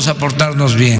todos a portarnos bien.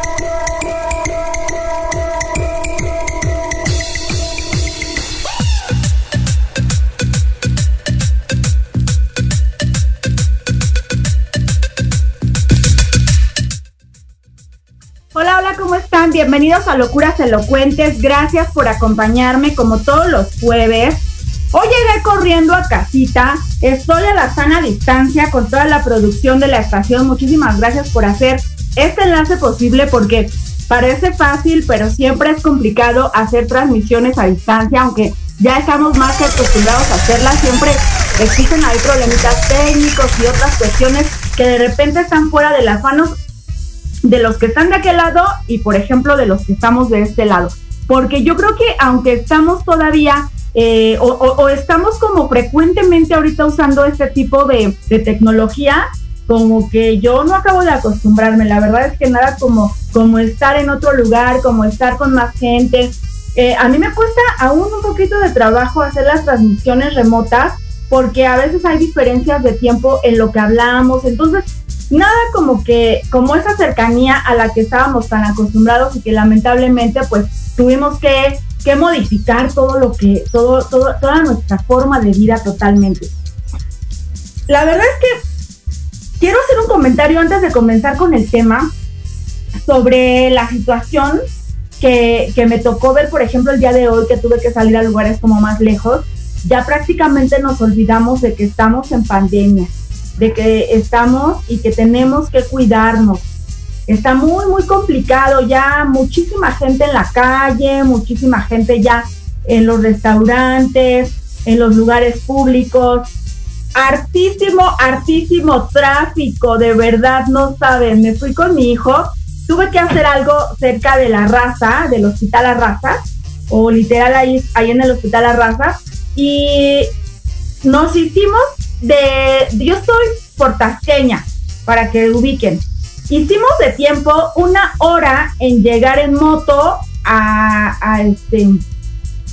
Bienvenidos a Locuras Elocuentes. Gracias por acompañarme como todos los jueves. Hoy llegué corriendo a casita. Estoy a la sana distancia con toda la producción de la estación. Muchísimas gracias por hacer este enlace posible porque parece fácil, pero siempre es complicado hacer transmisiones a distancia, aunque ya estamos más que acostumbrados a hacerlas. Siempre existen ahí problemitas técnicos y otras cuestiones que de repente están fuera de las manos de los que están de aquel lado y por ejemplo de los que estamos de este lado. Porque yo creo que aunque estamos todavía eh, o, estamos como frecuentemente ahorita usando este tipo de, de, tecnología, como que yo no acabo de acostumbrarme. La verdad es que nada como, como estar en otro lugar, como estar con más gente. Eh, a mí me cuesta aún un poquito de trabajo hacer las transmisiones remotas porque a veces hay diferencias de tiempo en lo que hablamos. Entonces, nada como que, como esa cercanía a la que estábamos tan acostumbrados y que lamentablemente pues tuvimos que, que modificar todo lo que, todo, todo, toda nuestra forma de vida totalmente. La verdad es que quiero hacer un comentario antes de comenzar con el tema sobre la situación que, que me tocó ver, por ejemplo, el día de hoy que tuve que salir a lugares como más lejos. Ya prácticamente nos olvidamos de que estamos en pandemia de que estamos y que tenemos que cuidarnos. Está muy, muy complicado ya, muchísima gente en la calle, muchísima gente ya en los restaurantes, en los lugares públicos. Hartísimo, hartísimo tráfico, de verdad no saben. Me fui con mi hijo, tuve que hacer algo cerca de la raza, del hospital Arraza, o literal ahí, ahí en el hospital Arraza, y nos hicimos de, yo soy portasqueña, para que ubiquen. Hicimos de tiempo una hora en llegar en moto a, este,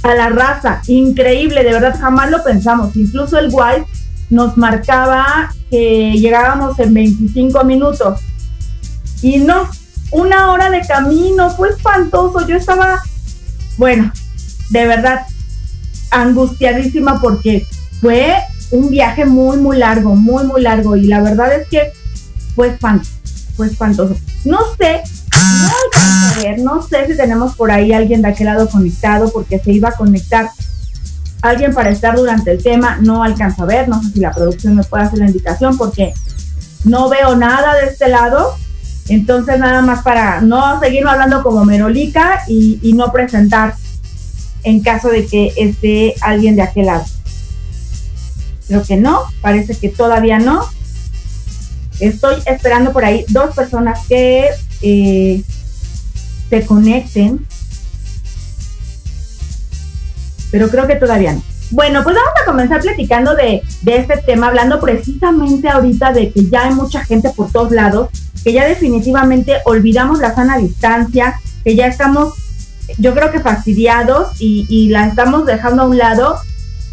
a la raza. Increíble, de verdad, jamás lo pensamos. Incluso el White nos marcaba que llegábamos en 25 minutos. Y no, una hora de camino, fue espantoso. Yo estaba, bueno, de verdad, angustiadísima porque fue un viaje muy, muy largo, muy, muy largo. Y la verdad es que fue espantoso, fue espantoso. No sé, no a ver, no sé si tenemos por ahí alguien de aquel lado conectado, porque se iba a conectar alguien para estar durante el tema, no alcanzo a ver, no sé si la producción me puede hacer la indicación, porque no veo nada de este lado. Entonces, nada más para no seguir hablando como Merolica y no presentar en caso de que esté alguien de aquel lado. Creo que no, parece que todavía no. Estoy esperando por ahí dos personas que eh, se conecten, pero creo que todavía no. Bueno, pues vamos a comenzar platicando de, de este tema, hablando precisamente ahorita de que ya hay mucha gente por todos lados, que ya definitivamente olvidamos la sana distancia, que ya estamos, yo creo que fastidiados y la estamos dejando a un lado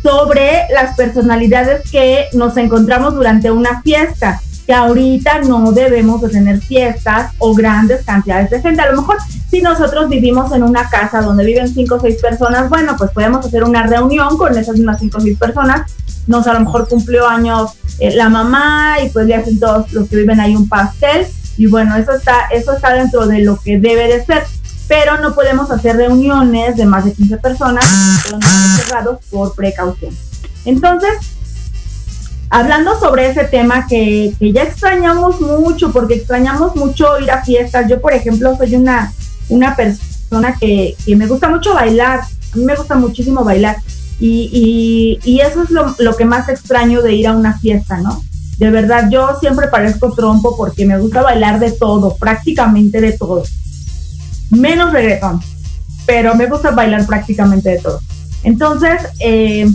sobre las personalidades que nos encontramos durante una fiesta, que ahorita no debemos de tener fiestas o grandes cantidades de gente. A lo mejor si nosotros vivimos en una casa donde viven cinco o seis personas, bueno, pues podemos hacer una reunión con esas mismas cinco o seis personas. Nos a lo mejor cumplió años eh, la mamá y pues le hacen todos los que viven ahí un pastel y bueno, eso está, eso está dentro de lo que debe de ser pero no podemos hacer reuniones de más de 15 personas cerrados por precaución. Entonces, hablando sobre ese tema que, que, ya extrañamos mucho, porque extrañamos mucho ir a fiestas. Yo, por ejemplo, soy una, una persona que, que me gusta mucho bailar, a mí me gusta muchísimo bailar. Y, y, y eso es lo, lo, que más extraño de ir a una fiesta, ¿no? De verdad, yo siempre parezco trompo porque me gusta bailar de todo, prácticamente de todo menos reggaetón. pero me gusta bailar prácticamente de todo. Entonces, eh,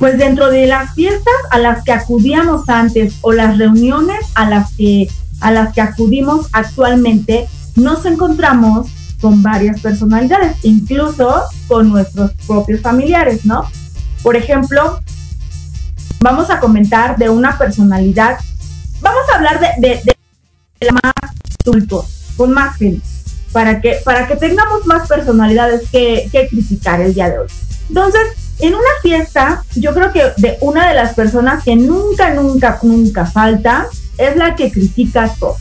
pues dentro de las fiestas a las que acudíamos antes o las reuniones a las que a las que acudimos actualmente, nos encontramos con varias personalidades, incluso con nuestros propios familiares, ¿no? Por ejemplo, vamos a comentar de una personalidad, vamos a hablar de, de, la más adulto, con más gente, para que, para que tengamos más personalidades que, que criticar el día de hoy. Entonces, en una fiesta, yo creo que de una de las personas que nunca, nunca, nunca falta es la que critica todo.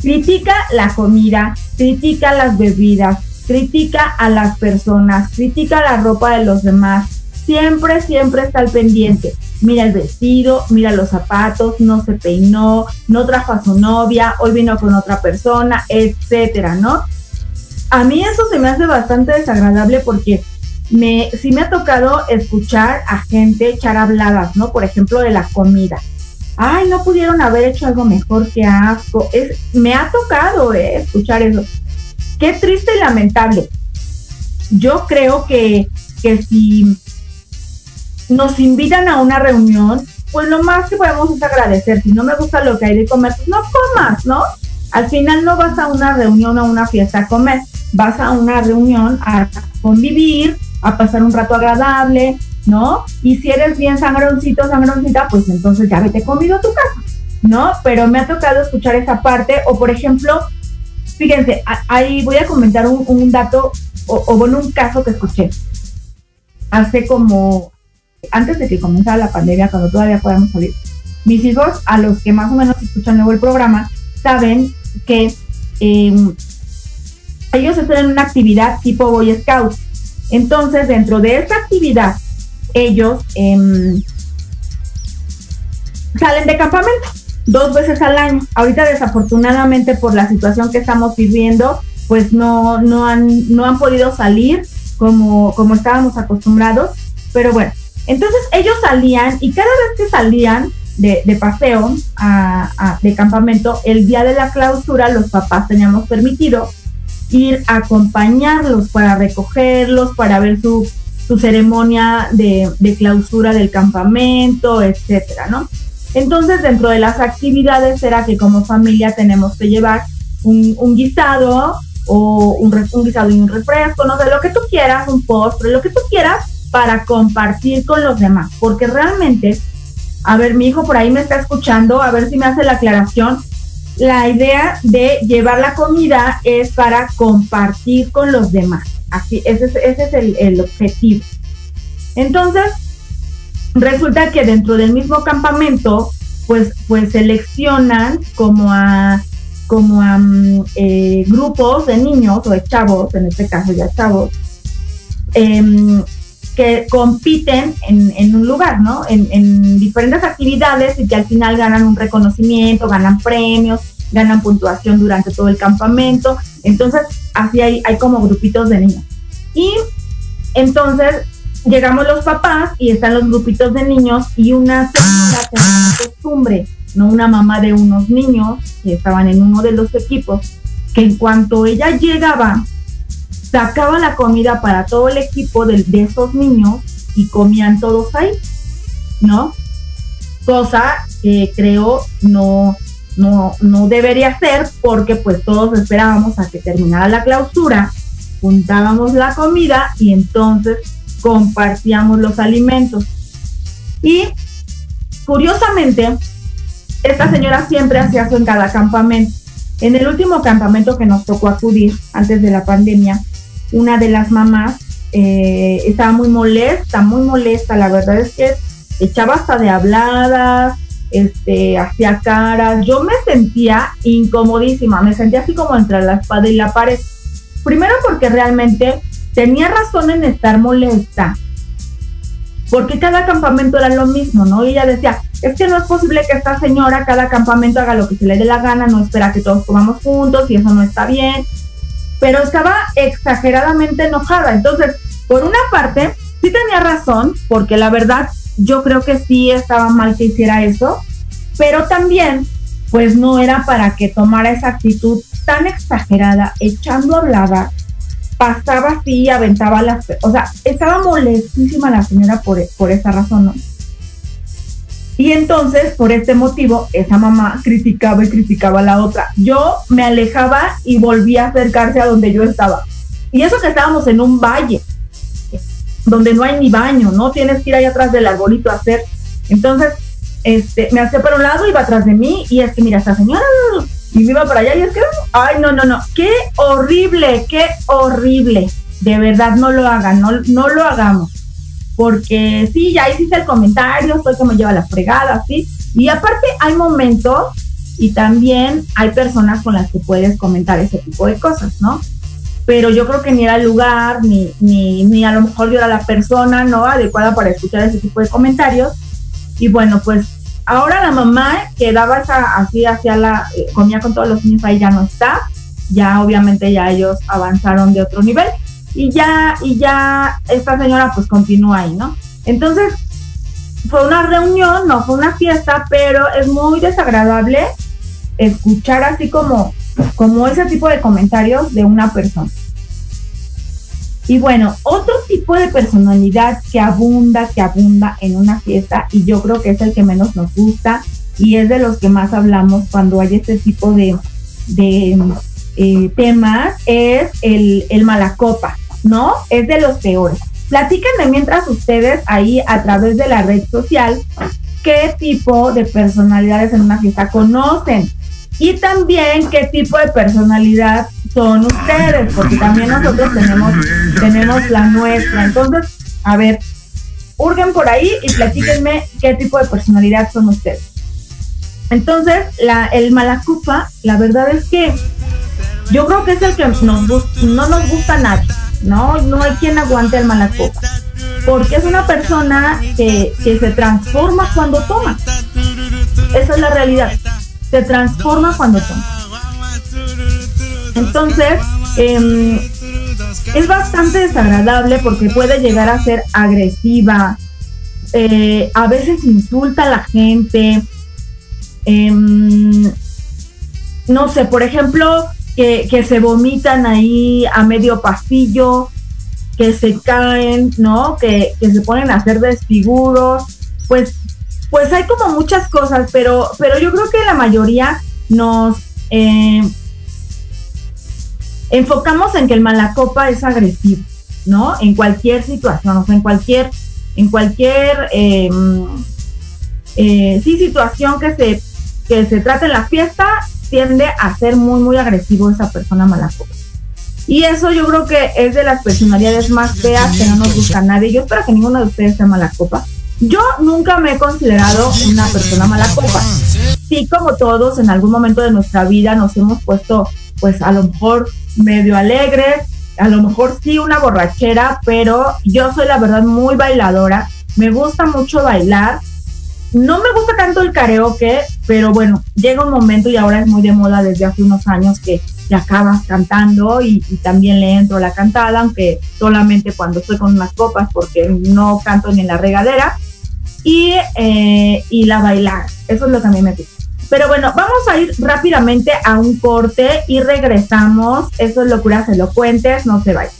Critica la comida, critica las bebidas, critica a las personas, critica la ropa de los demás. Siempre, siempre está al pendiente. Mira el vestido, mira los zapatos, no se peinó, no trajo a su novia, hoy vino con otra persona, etcétera, ¿no? A mí eso se me hace bastante desagradable porque me, sí me ha tocado escuchar a gente echar habladas, ¿no? Por ejemplo, de la comida ay, no pudieron haber hecho algo mejor, que asco. Es, me ha tocado eh, escuchar eso. Qué triste y lamentable. Yo creo que, que si nos invitan a una reunión, pues lo más que podemos es agradecer. Si no me gusta lo que hay de comer, pues no comas, ¿no? Al final no vas a una reunión o a una fiesta a comer, vas a una reunión a convivir, a pasar un rato agradable, ¿no? Y si eres bien sangroncito, sangroncita, pues entonces ya vete conmigo a tu casa, ¿no? Pero me ha tocado escuchar esa parte, o por ejemplo, fíjense, ahí voy a comentar un, dato, o, bueno, un caso que escuché hace como, antes de que comenzara la pandemia, cuando todavía podíamos salir, mis hijos, a los que más o menos escuchan luego el programa, saben que em, ellos están en una actividad tipo Boy Scout. Entonces, dentro de esta actividad, ellos em, salen de campamento dos veces al año. Ahorita desafortunadamente por la situación que estamos viviendo, pues no, no, han, no han podido salir como, como estábamos acostumbrados. Pero bueno, entonces ellos salían y cada vez que salían de, paseo de campamento, el día de la clausura los papás teníamos permitido ir a acompañarlos para recogerlos, para ver su, su ceremonia de, clausura del campamento, etcétera, ¿no? Entonces, dentro de las actividades era que como familia tenemos que llevar un, guisado o un, un, guisado y un refresco, no sé, lo que tú quieras, un postre, lo que tú quieras para compartir con los demás, porque realmente, a ver, mi hijo por ahí me está escuchando, a ver si me hace la aclaración, la idea de llevar la comida es para compartir con los demás. Así, ese es, el, objetivo. Entonces, resulta que dentro del mismo campamento, pues, pues seleccionan como a, como a mm, eh, grupos de niños o de chavos, en este caso ya chavos, em, que compiten en, un lugar, ¿no? En, en, diferentes actividades y que al final ganan un reconocimiento, ganan premios, ganan puntuación durante todo el campamento. Entonces, así hay, como grupitos de niños. Y entonces llegamos los papás y están los grupitos de niños y una señora una costumbre, no una mamá de unos niños que estaban en uno de los equipos, que en cuanto ella llegaba, sacaba la comida para todo el equipo de, de esos niños y comían todos ahí, ¿no? Cosa que creo no, no, no debería ser porque pues todos esperábamos a que terminara la clausura, juntábamos la comida y entonces compartíamos los alimentos. Y curiosamente, esta señora siempre hacía eso en cada campamento. En el último campamento que nos tocó acudir antes de la pandemia, una de las mamás eh, estaba muy molesta, muy molesta. La verdad es que echaba hasta de habladas, este, hacía caras. Yo me sentía incomodísima, me sentía así como entre la espada y la pared. Primero porque realmente tenía razón en estar molesta, porque cada campamento era lo mismo, ¿no? Y ella decía, es que no es posible que esta señora cada campamento haga lo que se le dé la gana, no espera que todos comamos juntos y eso no está bien. Pero estaba exageradamente enojada. Entonces, por una parte, sí tenía razón, porque la verdad yo creo que sí estaba mal que hiciera eso, pero también pues no era para que tomara esa actitud tan exagerada, echando hablada, pasaba así, aventaba las, o sea, estaba molestísima la señora por, por esa razón, ¿no? Y entonces, por este motivo, esa mamá criticaba y criticaba a la otra. Yo me alejaba y volvía a acercarse a donde yo estaba. Y eso que estábamos en un valle, donde no hay ni baño, ¿no? Tienes que ir ahí atrás del arbolito a hacer. Entonces, este, me hacía para un lado, iba atrás de mí, y es que, mira, esta señora, y me iba para allá, y es que, ay, no, no, no, qué horrible, qué horrible. De verdad, no lo hagan, no, no lo hagamos porque sí, ya hiciste el comentario, soy que me lleva la fregada, ¿sí? Y aparte hay momentos y también hay personas con las que puedes comentar ese tipo de cosas, ¿no? Pero yo creo que ni era el lugar, ni, ni, ni a lo mejor yo era la persona, ¿no? Adecuada para escuchar ese tipo de comentarios. Y bueno, pues ahora la mamá que daba esa, así hacia la, eh, comía con todos los niños ahí ya no está. Ya obviamente ya ellos avanzaron de otro nivel y ya, y ya esta señora pues continúa ahí, ¿no? Entonces, fue una reunión, no fue una fiesta, pero es muy desagradable escuchar así como, como ese tipo de comentarios de una persona. Y bueno, otro tipo de personalidad que abunda, que abunda en una fiesta, y yo creo que es el que menos nos gusta, y es de los que más hablamos cuando hay este tipo de, de eh, temas, es el, el malacopa. ¿No? Es de los peores. Platíquenme mientras ustedes ahí a través de la red social qué tipo de personalidades en una fiesta conocen y también qué tipo de personalidad son ustedes, porque también nosotros tenemos, tenemos la nuestra. Entonces, a ver, hurguen por ahí y platíquenme qué tipo de personalidad son ustedes. Entonces, la, el malacupa, la verdad es que yo creo que es el que nos, no nos gusta a nadie. ¿No? No hay quien aguante el mala copa. Porque es una persona que, se transforma cuando toma. Esa es la realidad. Se transforma cuando toma. Entonces, em, es bastante desagradable porque puede llegar a ser agresiva. Eh, a veces insulta a la gente. Em, no sé, por ejemplo, que, se vomitan ahí a medio pasillo, que se caen, ¿no? Que, se ponen a hacer desfiguros, pues, pues hay como muchas cosas, pero, pero yo creo que la mayoría nos eh, enfocamos en que el malacopa es agresivo, ¿no? En cualquier situación, o sea, en cualquier, en cualquier em, eh, sí, situación que se, que se trate en la fiesta, tiende a ser muy, muy agresivo esa persona mala copa. Y eso yo creo que es de las personalidades más feas que no nos gusta a nadie. Yo espero que ninguno de ustedes sea mala copa. Yo nunca me he considerado una persona mala copa. Sí, como todos, en algún momento de nuestra vida nos hemos puesto, pues a lo mejor medio alegres, a lo mejor sí una borrachera, pero yo soy la verdad muy bailadora. Me gusta mucho bailar no me gusta tanto el karaoke, pero bueno, llega un momento y ahora es muy de moda desde hace unos años que te acabas cantando y, también le entro la cantada, aunque solamente cuando estoy con unas copas porque no canto ni en la regadera. Y, eh, y la bailar, eso es lo que a mí me gusta. Pero bueno, vamos a ir rápidamente a un corte y regresamos. Eso es locuras elocuentes, no se vayan.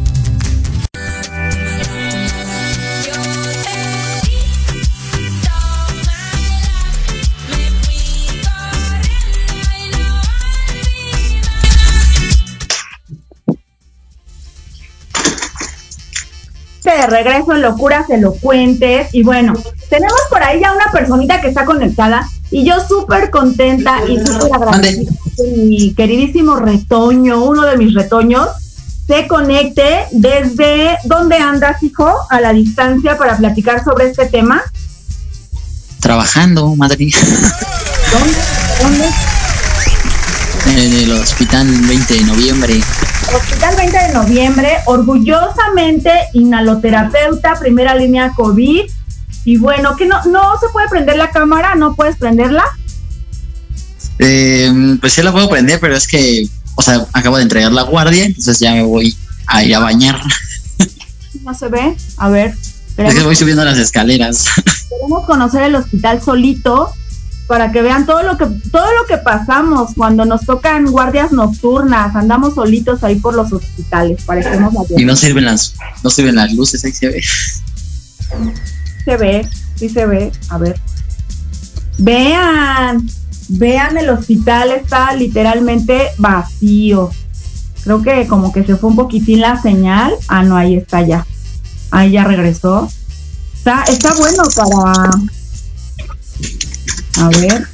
De regreso en Locuras Elocuentes. Y bueno, tenemos por ahí ya una personita que está conectada y yo súper contenta y súper agradecida que mi queridísimo retoño, uno de mis retoños, se conecte desde dónde andas, hijo, a la distancia para platicar sobre este tema. Trabajando. ¿Dónde? En el hospital 20 de noviembre. Hospital 20 de noviembre, orgullosamente inhaloterapeuta, primera línea COVID. Y bueno, que no, no se puede prender la cámara, no puedes prenderla. Eh, pues sí la puedo prender, pero es que, o sea, acabo de entregar la guardia, entonces ya me voy a ir a bañar. No se ve. A ver. Es que voy subiendo las escaleras. Queremos conocer el hospital solito para que vean todo lo que todo lo que pasamos cuando nos tocan guardias nocturnas, andamos solitos ahí por los hospitales, parecemos Y no sirven las no sirven las luces, ahí se ve. Se ve, sí se ve, a ver. Vean, vean el hospital está literalmente vacío. Creo que como que se fue un poquitín la señal. Ah, no, ahí está ya. Ahí ya regresó. Está, está bueno para a ver.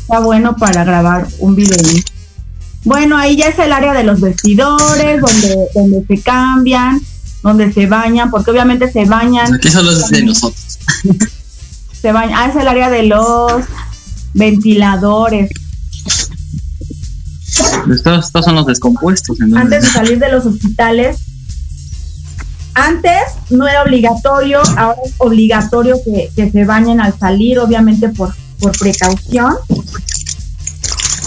Está bueno para grabar un video. Bueno, ahí ya es el área de los vestidores, donde, donde se cambian, donde se bañan, porque obviamente se bañan. Aquí son los de nosotros. Se bañan. Ah, es el área de los ventiladores. Estos, estos son los descompuestos. Antes de salir de los hospitales, antes no era obligatorio, ahora es obligatorio que, se bañen al salir, obviamente por, por precaución.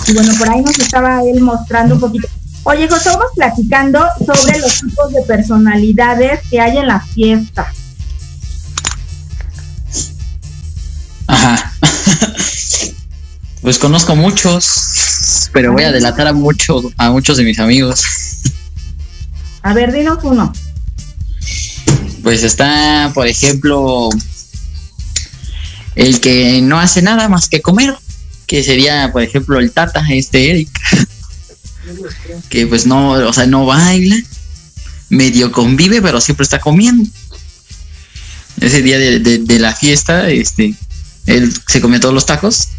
Y bueno, por ahí nos estaba él mostrando un poquito. Oye, José, estamos platicando sobre los tipos de personalidades que hay en la fiesta. Ajá. pues conozco muchos, pero voy a delatar a muchos, a muchos de mis amigos. A ver, dinos uno. Pues está, por ejemplo, el que no hace nada más que comer, que sería, por ejemplo, el Tata, este Eric, que pues no, o sea, no baila, medio convive, pero siempre está comiendo. Ese día de, la fiesta, este, él se comió todos los tacos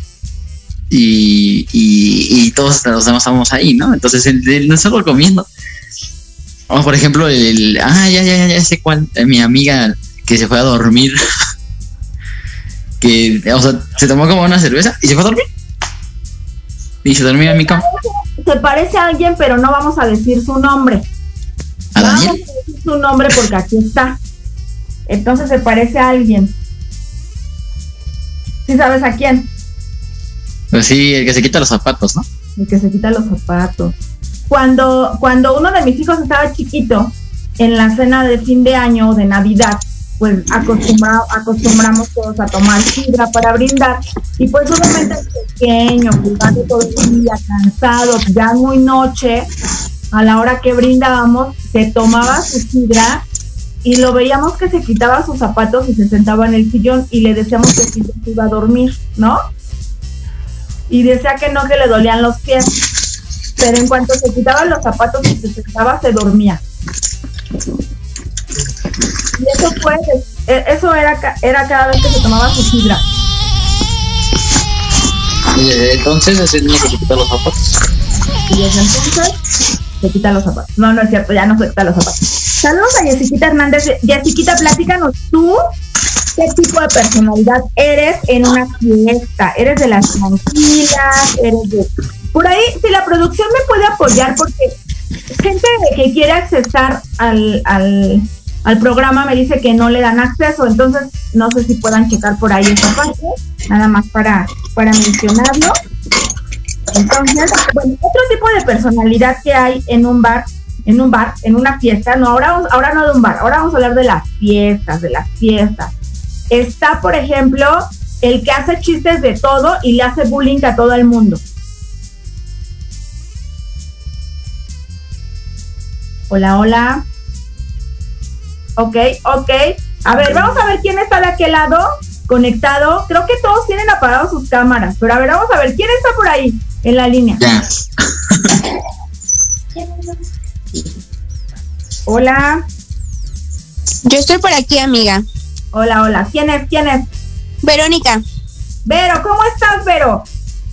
y, y, todos los demás estábamos ahí, ¿no? Entonces él, él no estaba comiendo o por ejemplo, el. Ah, ya, ya, ya, sé cuál. Eh, mi amiga que se fue a dormir. que, o sea, se tomó como una cerveza y se fue a dormir. Y se dormía en mi cama. Se parece a alguien, pero no vamos a decir su nombre. ¿A Daniel? Vamos a decir su nombre porque aquí está. Entonces se parece a alguien. ¿Sí sabes a quién? Pues sí, el que se quita los zapatos, ¿no? El que se quita los zapatos. Cuando, cuando uno de mis hijos estaba chiquito, en la cena de fin de año o de Navidad, pues acostumbramos todos a tomar sidra para brindar. Y pues obviamente el pequeño, jugando todo el día, cansado, ya muy noche, a la hora que brindábamos, se tomaba su sidra y lo veíamos que se quitaba sus zapatos y se sentaba en el sillón y le decíamos que se iba a dormir, ¿no? Y decía que no, que le dolían los pies pero en cuanto se quitaban los zapatos y se sentaba, se dormía. Y eso fue, e, eso era, era cada vez que se tomaba su sidra. entonces ese niño se quita los zapatos. Y desde entonces se quita los zapatos. No, no es cierto, ya no se quita los zapatos. Saludos a Jessiquita Hernández. Jessiquita, platícanos tú qué tipo de personalidad eres en una fiesta. ¿Eres de las tranquilas? ¿Eres de por ahí, si la producción me puede apoyar, porque gente que quiere accesar al, al, programa me dice que no le dan acceso, entonces no sé si puedan checar por ahí esa parte, nada más para, para mencionarlo. Entonces, bueno, otro tipo de personalidad que hay en un bar, en un bar, en una fiesta, no, ahora, ahora no de un bar, ahora vamos a hablar de las fiestas, de las fiestas. Está, por ejemplo, el que hace chistes de todo y le hace bullying a todo el mundo. Hola, hola. Ok, ok. A ver, vamos a ver quién está de aquel lado conectado. Creo que todos tienen apagadas sus cámaras, pero a ver, vamos a ver quién está por ahí en la línea. Hola, Yo estoy por aquí, amiga. hola, hola. ¿Quién es? ¿Quién es? Verónica. Vero, ¿cómo estás, Vero?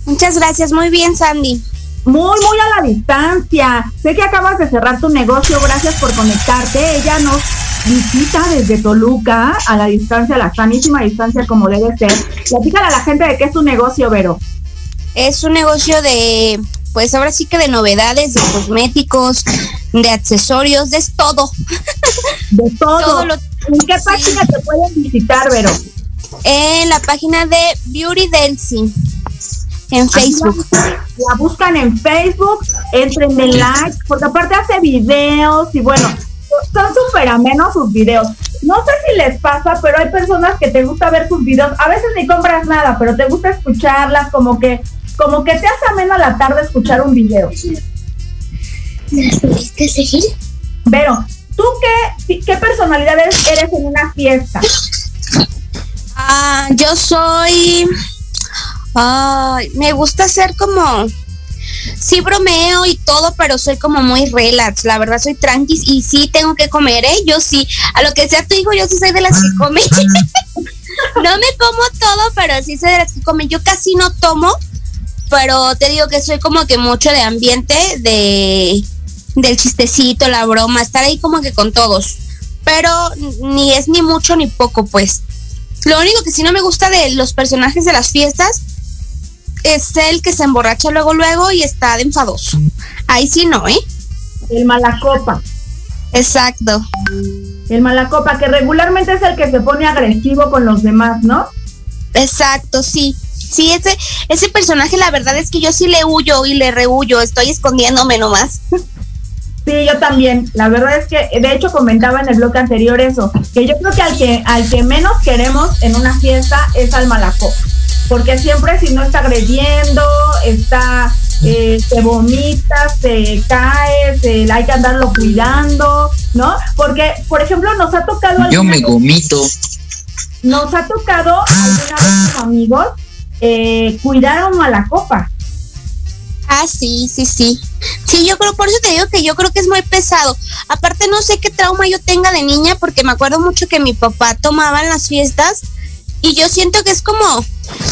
Muchas gracias. Muy bien, Sandy. Muy, muy a la distancia. Sé que acabas de cerrar tu negocio, gracias por conectarte. Ella nos visita desde Toluca, a la distancia, a la sanísima distancia como debe ser. Platícale a la gente de qué es tu negocio, Vero. Es un negocio de, pues ahora sí que de novedades, de cosméticos, de accesorios, de todo. De todo. Todo lo- ¿En qué página te pueden visitar, Vero? En la página de Beauty Delcy. En Facebook. La buscan en Facebook, entren en like, porque aparte hace videos y bueno, son súper amenos sus videos. No sé si les pasa, pero hay personas que te gusta ver sus videos. A veces ni compras nada, pero te gusta escucharlas, como que, como que te hace ameno a la tarde escuchar un video. Pero, ¿tú qué, qué personalidades eres en una fiesta? Ah, yo soy. Ay, me gusta ser como. Sí bromeo y todo, pero soy como muy relax. La verdad soy tranquis y sí tengo que comer, ¿eh? Yo sí. A lo que sea tu hijo, yo sí soy de las que come. no me como todo, pero sí soy de las que come. Yo casi no tomo, pero te digo que soy como que mucho de ambiente, de del chistecito, la broma, estar ahí como que con todos. Pero ni es ni mucho ni poco, pues. Lo único que sí no me gusta de los personajes de las fiestas es el que se emborracha luego luego y está de enfadoso. Ahí sí no, ¿eh? El malacopa. Exacto. El malacopa, que regularmente es el que se pone agresivo con los demás, ¿no? Exacto, sí. Sí, ese, ese personaje la verdad es que yo sí le huyo y le rehuyo, estoy escondiéndome nomás. Sí, yo también. La verdad es que, de hecho, comentaba en el blog anterior eso, que yo creo que al que, al que menos queremos en una fiesta es al malacopa. Porque siempre si no está agrediendo, está, eh, se vomita, se cae, se, hay que andarlo cuidando, ¿no? Porque, por ejemplo, nos ha tocado Yo me gomito. nos ha tocado alguna vez como amigos eh, cuidar a un malacopa. Ah, sí, sí, sí. Sí, yo creo, por eso te digo que yo creo que es muy pesado. Aparte, no sé qué trauma yo tenga de niña, porque me acuerdo mucho que mi papá tomaba en las fiestas y yo siento que es como,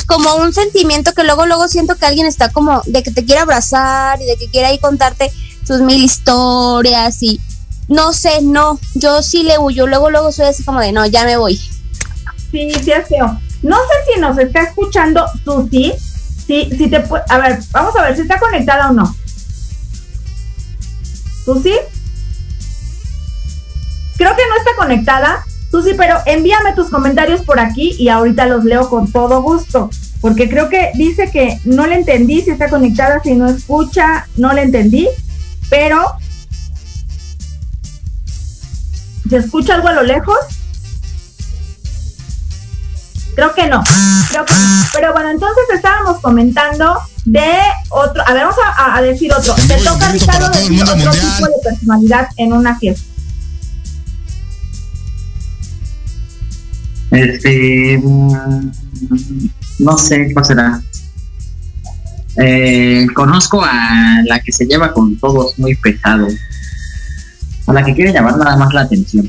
como un sentimiento que luego, luego siento que alguien está como de que te quiere abrazar y de que quiere ahí contarte sus mil historias y no sé, no, yo sí le huyo, luego, luego soy así como de no, ya me voy. Sí, sí es feo. No sé si nos está escuchando Susi. Sí, si te A ver, vamos a ver si está conectada o no. Susi. Creo que no está conectada. Susi, pero envíame tus comentarios por aquí y ahorita los leo con todo gusto. Porque creo que dice que no le entendí si está conectada, si no escucha, no le entendí. Pero. ¿Se escucha algo a lo lejos? Creo que no. Creo que no. Pero bueno, entonces estábamos comentando de otro. A ver, vamos a, a decir otro. Te toca, Ricardo, decir otro mundial. tipo de personalidad en una fiesta. Este. mm, No sé cuál será. Eh, conozco a la que se lleva con todos muy pesado. A la que quiere llamar nada más la atención.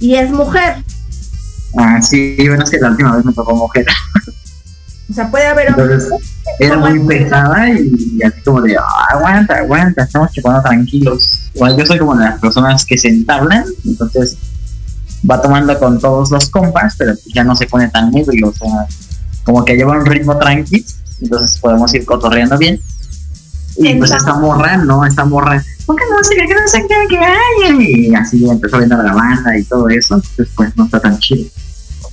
Y es mujer. Ah, sí, bueno, es que la última vez me tocó mujer. O sea, puede haber. Entonces, era muy pesada y, así como de, "Ah, aguanta, aguanta, estamos chupando tranquilos. Yo soy como de las personas que se entablan, entonces va tomando con todos los compas, pero ya no se pone tan ebrio, o sea, como que lleva un ritmo tranqui, entonces podemos ir cotorreando bien. Y pues esta morra, no, esta morra, ¿por qué no sé qué, no sé qué, que hay? Y así empezó viendo la banda y todo eso, entonces pues no está tan chido.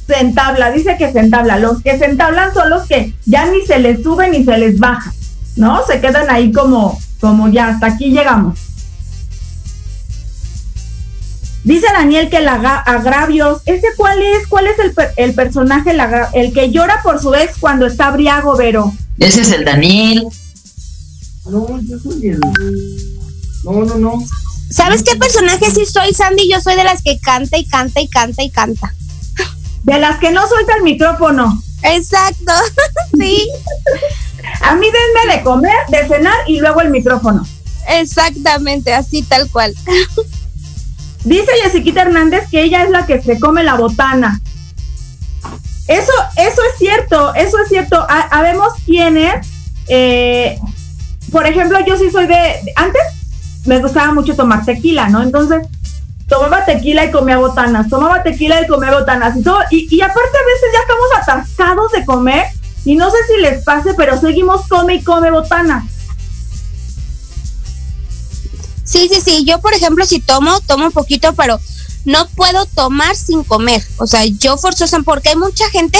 Se entabla, dice que se entabla. Los que se entablan son los que ya ni se les sube ni se les baja. ¿no? Se quedan ahí como, como ya, hasta aquí llegamos. Dice Daniel que el agravios, ¿ese cuál es? ¿Cuál es el, el personaje, el, el, que llora por su ex cuando está briago, Vero? Ese es el Daniel. No, yo soy el... No, no, no. ¿Sabes qué personaje sí soy, Sandy? Yo soy de las que canta y canta y canta y canta. De las que no suelta el micrófono. Exacto, sí. A mí denme de comer, de cenar y luego el micrófono. Exactamente, así tal cual. Dice Jessiquita Hernández que ella es la que se come la botana. Eso, eso es cierto, eso es cierto. Habemos quienes, eh, por ejemplo, yo sí soy de, antes me gustaba mucho tomar tequila, ¿no? Entonces, tomaba tequila y comía botanas, tomaba tequila y comía botanas y todo. Y, y aparte a veces ya estamos atascados de comer y no sé si les pase, pero seguimos come y come botanas. Sí, sí, sí. Yo, por ejemplo, si tomo, tomo un poquito, pero no puedo tomar sin comer. O sea, yo forzosa, porque hay mucha gente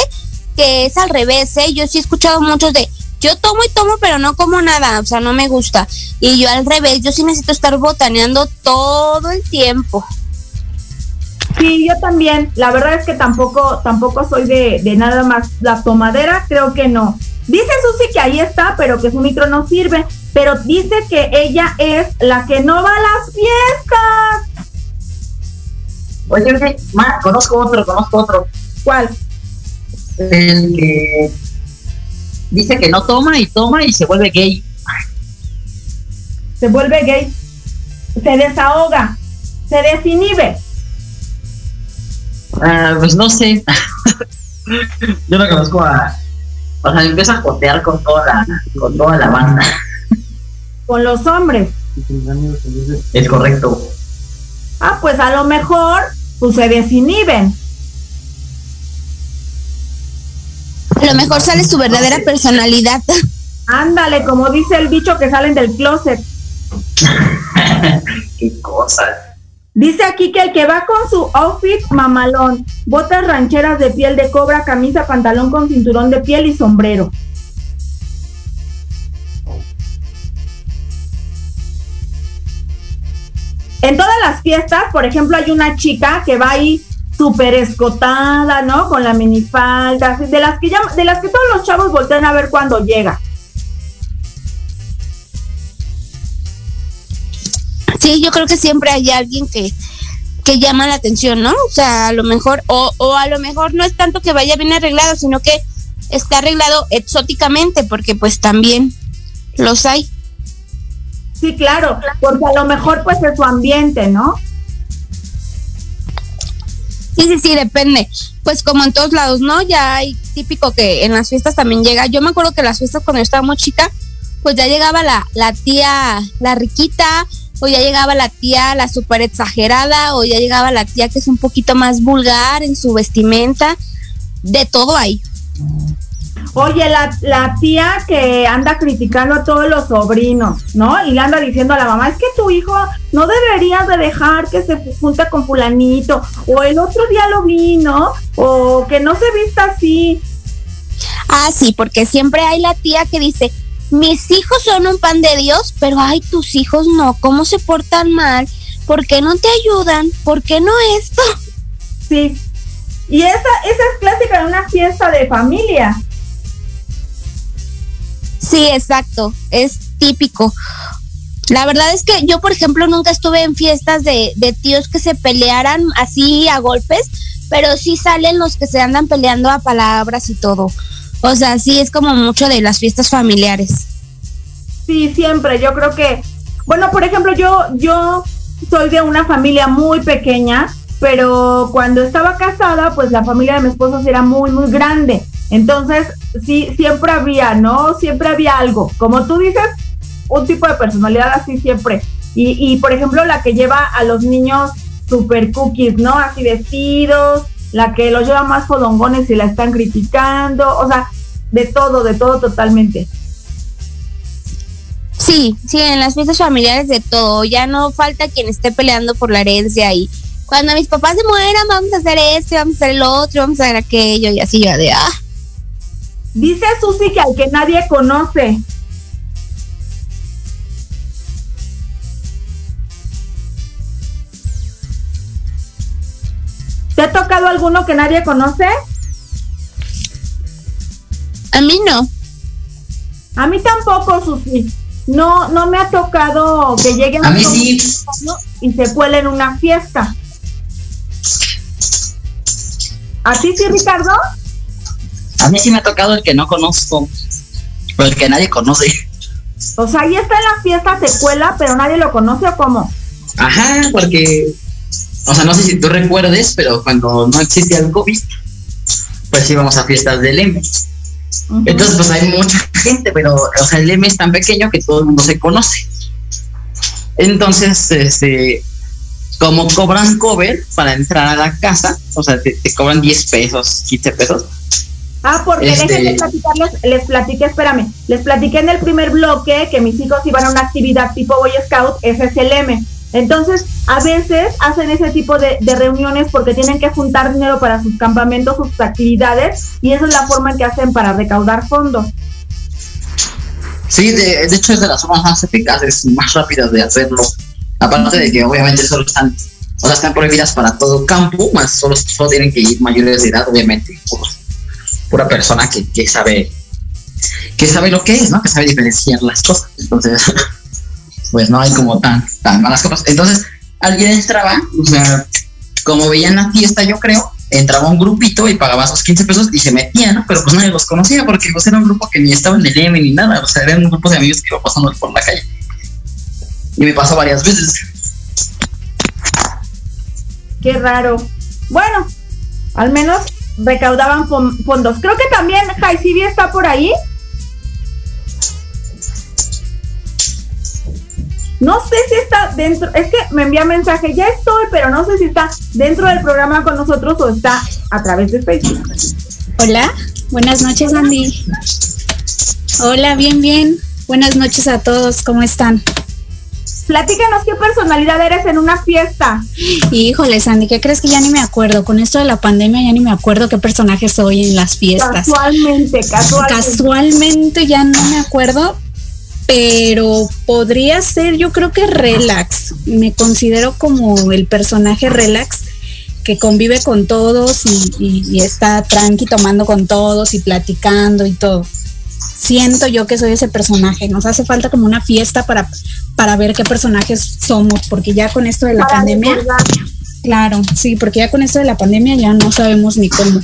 que es al revés, ¿eh? Yo sí he escuchado muchos de, yo tomo y tomo, pero no como nada, o sea, no me gusta. Y yo al revés, yo sí necesito estar botaneando todo el tiempo. Sí, yo también. La verdad es que tampoco, tampoco soy de, de nada más la tomadera, creo que no. Dice Susi que ahí está, pero que su micro no sirve pero dice que ella es la que no va a las fiestas. Oye, oye, conozco otro, conozco otro. ¿Cuál? El que dice que no toma y toma y se vuelve gay. Se vuelve gay. Se desahoga. Se desinhibe. Ah, pues no sé. Yo no conozco a. O sea, empieza a jotear con toda la, con toda la banda con los hombres. Es correcto. Ah, pues a lo mejor pues se desinhiben. A lo mejor sale su verdadera personalidad. Ándale, como dice el bicho que salen del closet. Qué cosa. Dice aquí que el que va con su outfit mamalón, botas rancheras de piel de cobra, camisa, pantalón con cinturón de piel y sombrero. En todas las fiestas, por ejemplo, hay una chica que va ahí súper escotada, ¿no? Con la minifalda, de las que de las que todos los chavos voltean a ver cuando llega. Sí, yo creo que siempre hay alguien que, que llama la atención, ¿no? O sea, a lo mejor, o, o a lo mejor no es tanto que vaya bien arreglado, sino que está arreglado exóticamente, porque pues también los hay. Sí, claro, porque a lo mejor pues es su ambiente, ¿no? Sí, sí, sí, depende. Pues como en todos lados, ¿no? Ya hay típico que en las fiestas también llega. Yo me acuerdo que en las fiestas cuando yo estaba muy chica, pues ya llegaba la, la tía, la riquita, o ya llegaba la tía, la súper exagerada, o ya llegaba la tía que es un poquito más vulgar en su vestimenta. De todo hay. Oye, la, la, tía que anda criticando a todos los sobrinos, ¿no? Y le anda diciendo a la mamá, es que tu hijo no deberías de dejar que se junte con fulanito, o el otro día lo vi, ¿no? O que no se vista así. Ah, sí, porque siempre hay la tía que dice, mis hijos son un pan de Dios, pero ay, tus hijos no, ¿cómo se portan mal? ¿Por qué no te ayudan? ¿Por qué no esto? Sí. Y esa, esa es clásica de una fiesta de familia. Sí, exacto, es típico. La verdad es que yo, por ejemplo, nunca estuve en fiestas de, de tíos que se pelearan así a golpes, pero sí salen los que se andan peleando a palabras y todo. O sea, sí es como mucho de las fiestas familiares. Sí, siempre. Yo creo que, bueno, por ejemplo, yo, yo soy de una familia muy pequeña, pero cuando estaba casada, pues la familia de mi esposo era muy, muy grande. Entonces, sí, siempre había, ¿no? Siempre había algo. Como tú dices, un tipo de personalidad así siempre. Y, y por ejemplo, la que lleva a los niños super cookies, ¿no? Así vestidos, la que los lleva más fodongones y la están criticando, o sea, de todo, de todo totalmente. Sí, sí, en las fiestas familiares de todo, ya no falta quien esté peleando por la herencia y cuando mis papás se mueran vamos a hacer esto, vamos a hacer el otro, vamos a hacer aquello y así ya de ah. Dice Susi que al que nadie conoce. ¿Te ha tocado alguno que nadie conoce? A mí no. A mí tampoco, Susi. No, no me ha tocado que lleguen A mí sí. y se cuele en una fiesta. ¿A ti sí, Ricardo? A mí sí me ha tocado el que no conozco, pero el que nadie conoce. O sea, ahí está en la fiesta, se cuela, pero nadie lo conoce o cómo. Ajá, porque, o sea, no sé si tú recuerdes, pero cuando no existía el COVID, pues íbamos a fiestas del M. Entonces, pues hay mucha gente, pero, o sea, el M es tan pequeño que todo el mundo se conoce. Entonces, este, como cobran cover para entrar a la casa, o sea, te, te cobran 10 pesos, 15 pesos. Ah, porque Este- déjenme platicarles, les platiqué, espérame, les platiqué en el primer bloque que mis hijos iban a una actividad tipo Boy Scout, ese es el M. Entonces, a veces hacen ese tipo de, reuniones porque tienen que juntar dinero para sus campamentos, sus actividades, y esa es la forma en que hacen para recaudar fondos. Sí, de, hecho es de las formas más eficaces y más rápidas de hacerlo. Aparte de que obviamente solo están, o sea, están prohibidas para todo campo, solo, solo tienen que ir mayores de edad, obviamente, por pura persona que, que sabe que sabe lo que es, ¿no? Que sabe diferenciar las cosas. Entonces, pues no hay como tan, tan malas cosas. Entonces, alguien entraba, o sea, como veían la fiesta, yo creo, entraba un grupito y pagaba sus 15 pesos y se metía, ¿no? Pero pues nadie los conocía porque pues era un grupo que ni estaba en el M ni nada, o sea, era un grupo de amigos que iba pasando por la calle. Y me pasó varias veces. Qué raro. Bueno, al menos recaudaban fon- fondos. Creo que también Jaicibi está por ahí. No sé si está dentro, es que me envía mensaje, ya estoy, pero no sé si está dentro del programa con nosotros o está a través de Facebook. Hola, buenas noches Andy. Hola, bien, bien. Buenas noches a todos, ¿cómo están? Platícanos qué personalidad eres en una fiesta. Híjole, Sandy, ¿qué crees que ya ni me acuerdo? Con esto de la pandemia ya ni me acuerdo qué personaje soy en las fiestas. Casualmente, casualmente. Casualmente ya no me acuerdo, pero podría ser, yo creo que relax. Me considero como el personaje relax que convive con todos y, y- y está tranqui tomando con todos y platicando y todo. Siento yo que soy ese personaje. Nos hace falta como una fiesta para, para ver qué personajes somos, porque ya con esto de la Para pandemia, recordar. claro, sí, porque ya con esto de la pandemia ya no sabemos ni cómo.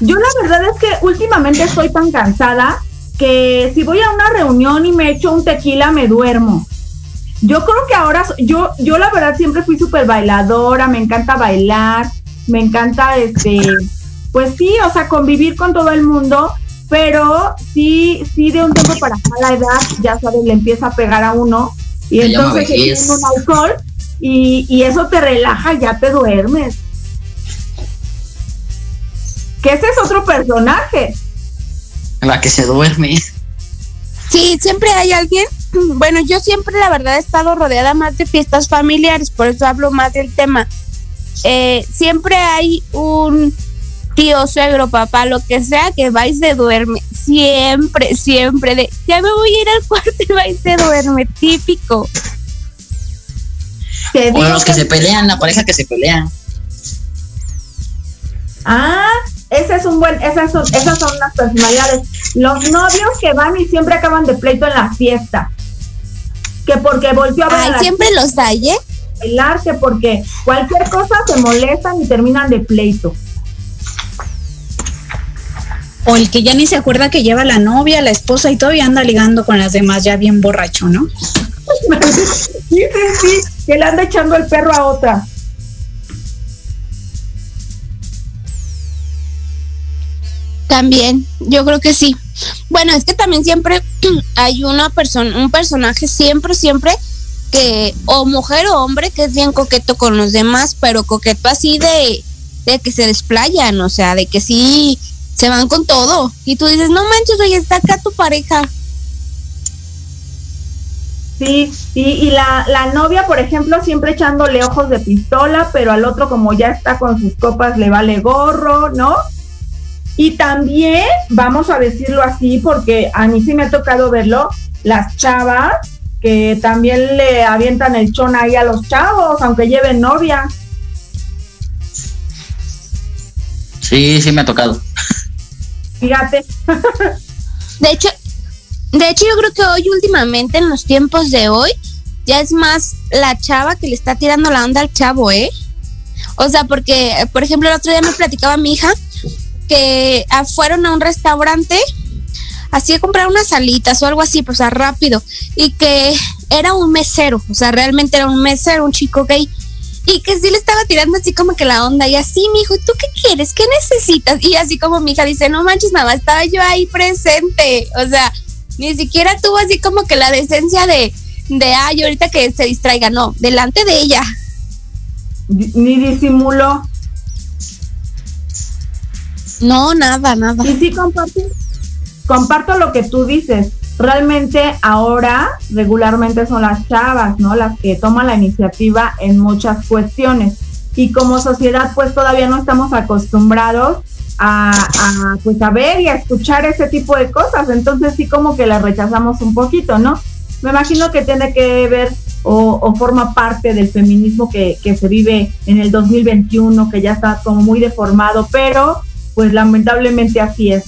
Yo la verdad es que últimamente estoy tan cansada que si voy a una reunión y me echo un tequila me duermo. Yo creo que ahora, yo, yo la verdad siempre fui súper bailadora, me encanta bailar, me encanta este, pues sí, o sea, convivir con todo el mundo, pero sí, sí de un tiempo para acá la edad, ya sabes, le empieza a pegar a uno y Se entonces se un alcohol y, y eso te relaja, ya te duermes. Que ese es otro personaje. La que se duerme. Sí, siempre hay alguien. Bueno, yo siempre, la verdad, he estado rodeada más de fiestas familiares, por eso hablo más del tema. Eh, siempre hay un tío, suegro, papá, lo que sea, que va y se duerme. Siempre, siempre. De, ya me voy a ir al cuarto y va y se duerme. Típico. O los que se pelean, la pareja que se pelea. Ah, ese es un buen, esas son, esas son las personalidades. Los novios que van y siempre acaban de pleito en la fiesta. Que porque volvió a ver a Ay, la siempre los hay, ¿eh? bailar, que porque cualquier cosa se molestan y terminan de pleito. O el que ya ni se acuerda que lleva la novia, la esposa y todavía anda ligando con las demás, ya bien borracho, ¿no? Sí, sí, sí, que le anda echando el perro a otra. También, yo creo que sí. Bueno, es que también siempre hay una persona, un personaje siempre, siempre que, o mujer o hombre, que es bien coqueto con los demás, pero coqueto así de, de que se desplayan, o sea, de que sí se van con todo. Y tú dices, no manches, oye, está acá tu pareja. Sí, y, y la, la novia, por ejemplo, siempre echándole ojos de pistola, pero al otro como ya está con sus copas le vale gorro, ¿no? Y también, vamos a decirlo así, porque a mí sí me ha tocado verlo, las chavas que también le avientan el chón ahí a los chavos, aunque lleven novia. Sí, sí me ha tocado. Fíjate. De hecho, de hecho yo creo que hoy últimamente en los tiempos de hoy ya es más la chava que le está tirando la onda al chavo, ¿eh? O sea, porque, por ejemplo, el otro día me platicaba mi hija que ah, fueron a un restaurante así a comprar unas salitas o algo así, pues, o sea, rápido, y que era un mesero, o sea, realmente era un mesero, un chico gay, y que sí le estaba tirando así como que la onda, y así, mi hijo, ¿tú qué quieres? ¿Qué necesitas? Y así como mi hija dice, no manches, nada, estaba yo ahí presente, o sea, ni siquiera tuvo así como que la decencia de, de, ay, ahorita que se distraiga, no, delante de ella. Ni disimuló. No, nada, nada. Y sí comparto, comparto lo que tú dices. Realmente ahora regularmente son las chavas, ¿no? Las que toman la iniciativa en muchas cuestiones. Y como sociedad pues todavía no estamos acostumbrados a, a, pues a ver y a escuchar ese tipo de cosas. Entonces sí como que las rechazamos un poquito, ¿no? Me imagino que tiene que ver o, forma parte del feminismo que, que se vive en el 2021, que ya está como muy deformado, pero pues lamentablemente así es.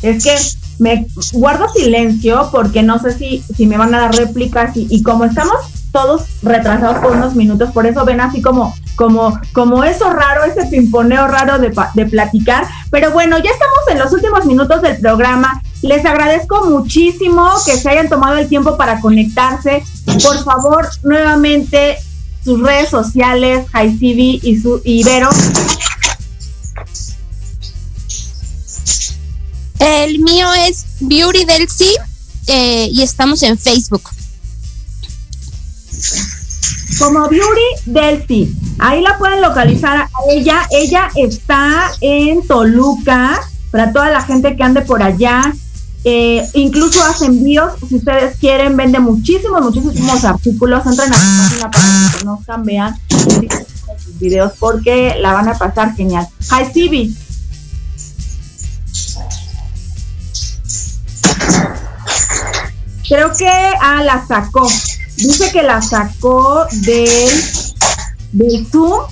Es que me guardo silencio porque no sé si, si me van a dar réplicas y, y como estamos todos retrasados por unos minutos, por eso ven así como, como, como eso raro, ese pimponeo raro de, de platicar. Pero bueno, ya estamos en los últimos minutos del programa. Les agradezco muchísimo que se hayan tomado el tiempo para conectarse. Por favor, nuevamente sus redes sociales, Jaicibi y su Ibero. El mío es Beauty del eh, y estamos en Facebook. Como Beauty Delphi. Ahí la pueden localizar a ella. Ella está en Toluca. Para toda la gente que ande por allá. Eh, incluso hace envíos. Si ustedes quieren, vende muchísimos, muchísimos artículos. Entren a su página para que conozcan, vean sus videos porque la van a pasar genial. Hi, Stevie. Creo que ah, la sacó. Dice que la sacó del, del Zoom.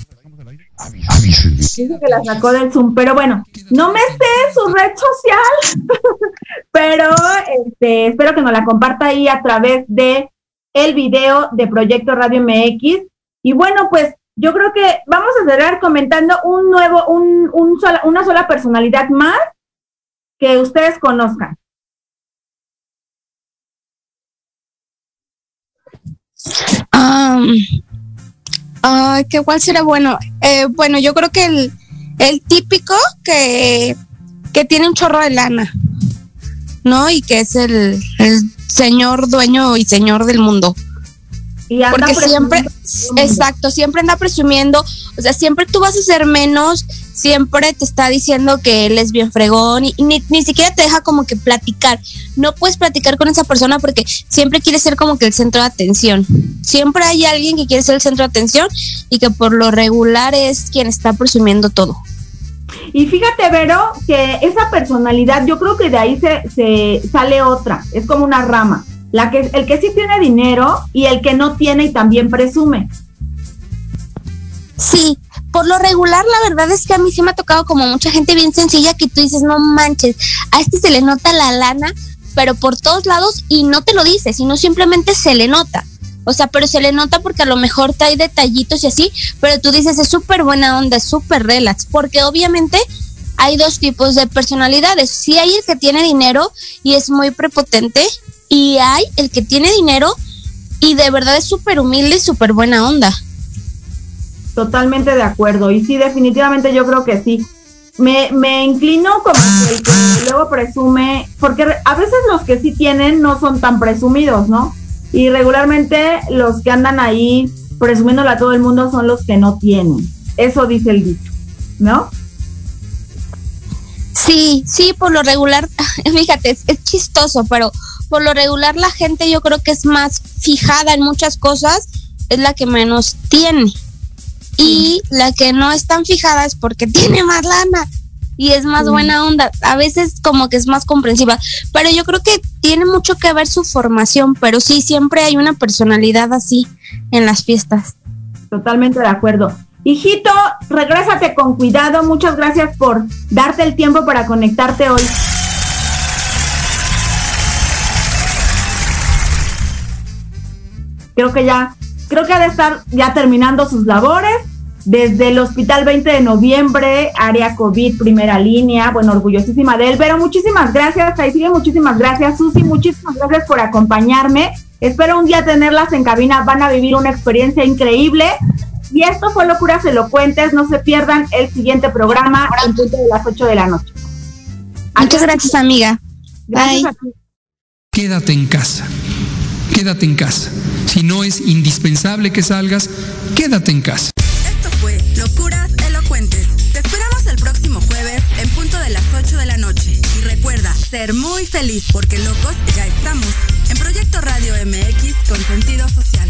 Dice que la sacó del Zoom, pero bueno, no me sé su red social, pero este, espero que nos la comparta ahí a través de el video de Proyecto Radio MX. Y bueno, pues yo creo que vamos a cerrar comentando un nuevo, un, un sola, una sola personalidad más que ustedes conozcan. Um, uh, ¿qué cuál será bueno? Eh, bueno, yo creo que el, el típico que, que, tiene un chorro de lana, ¿no? Y que es el, el señor dueño y señor del mundo. Y Porque siempre, exacto, siempre anda presumiendo, o sea, siempre tú vas a ser menos, siempre te está diciendo que él es bien fregón y, y ni, ni, siquiera te deja como que platicar. No puedes platicar con esa persona porque siempre quiere ser como que el centro de atención. Siempre hay alguien que quiere ser el centro de atención y que por lo regular es quien está presumiendo todo. Y fíjate, Vero, que esa personalidad, yo creo que de ahí se, se sale otra, es como una rama. La que, el que sí tiene dinero y el que no tiene y también presume. Sí, por lo regular, la verdad es que a mí sí me ha tocado como mucha gente bien sencilla que tú dices, no manches, a este se le nota la lana, pero por todos lados y no te lo dice, sino simplemente se le nota. O sea, pero se le nota porque a lo mejor trae detallitos y así, pero tú dices, es súper buena onda, es súper relax, porque obviamente hay dos tipos de personalidades. Sí hay el que tiene dinero y es muy prepotente, y hay el que tiene dinero y de verdad es súper humilde y súper buena onda. Totalmente de acuerdo. Y sí, definitivamente yo creo que sí. Me, me inclino como el que luego presume, porque a veces los que sí tienen no son tan presumidos, ¿no? Y regularmente los que andan ahí presumiéndole a todo el mundo son los que no tienen. Eso dice el dicho, ¿no? Sí, sí, por lo regular, fíjate, es, es chistoso, pero por lo regular la gente yo creo que es más fijada en muchas cosas, es la que menos tiene. Y la que no es tan fijada es porque tiene más lana. y es más buena onda. A veces como que es más comprensiva, pero yo creo que tiene mucho que ver su formación, pero sí, siempre hay una personalidad así en las fiestas. Totalmente de acuerdo. Hijito, regrésate con cuidado. Muchas gracias por darte el tiempo para conectarte hoy. Creo que ya, creo que ha de estar ya terminando sus labores. Desde el Hospital 20 de Noviembre, área COVID, primera línea. Bueno, orgullosísima de él. Pero muchísimas gracias, ahí sigue, muchísimas gracias, Susi. Muchísimas gracias por acompañarme. Espero un día tenerlas en cabina. Van a vivir una experiencia increíble. Y esto fue Locuras Elocuentes. No se pierdan el siguiente programa de las 8 de la noche. Muchas gracias, amiga. Gracias a ti. Quédate en casa. Quédate en casa. Si no es indispensable que salgas, quédate en casa. Esto fue Locuras Elocuentes. Te esperamos el próximo jueves en punto de las 8 de la noche. Y recuerda, ser muy feliz porque locos ya estamos. En Proyecto Radio MX con sentido social.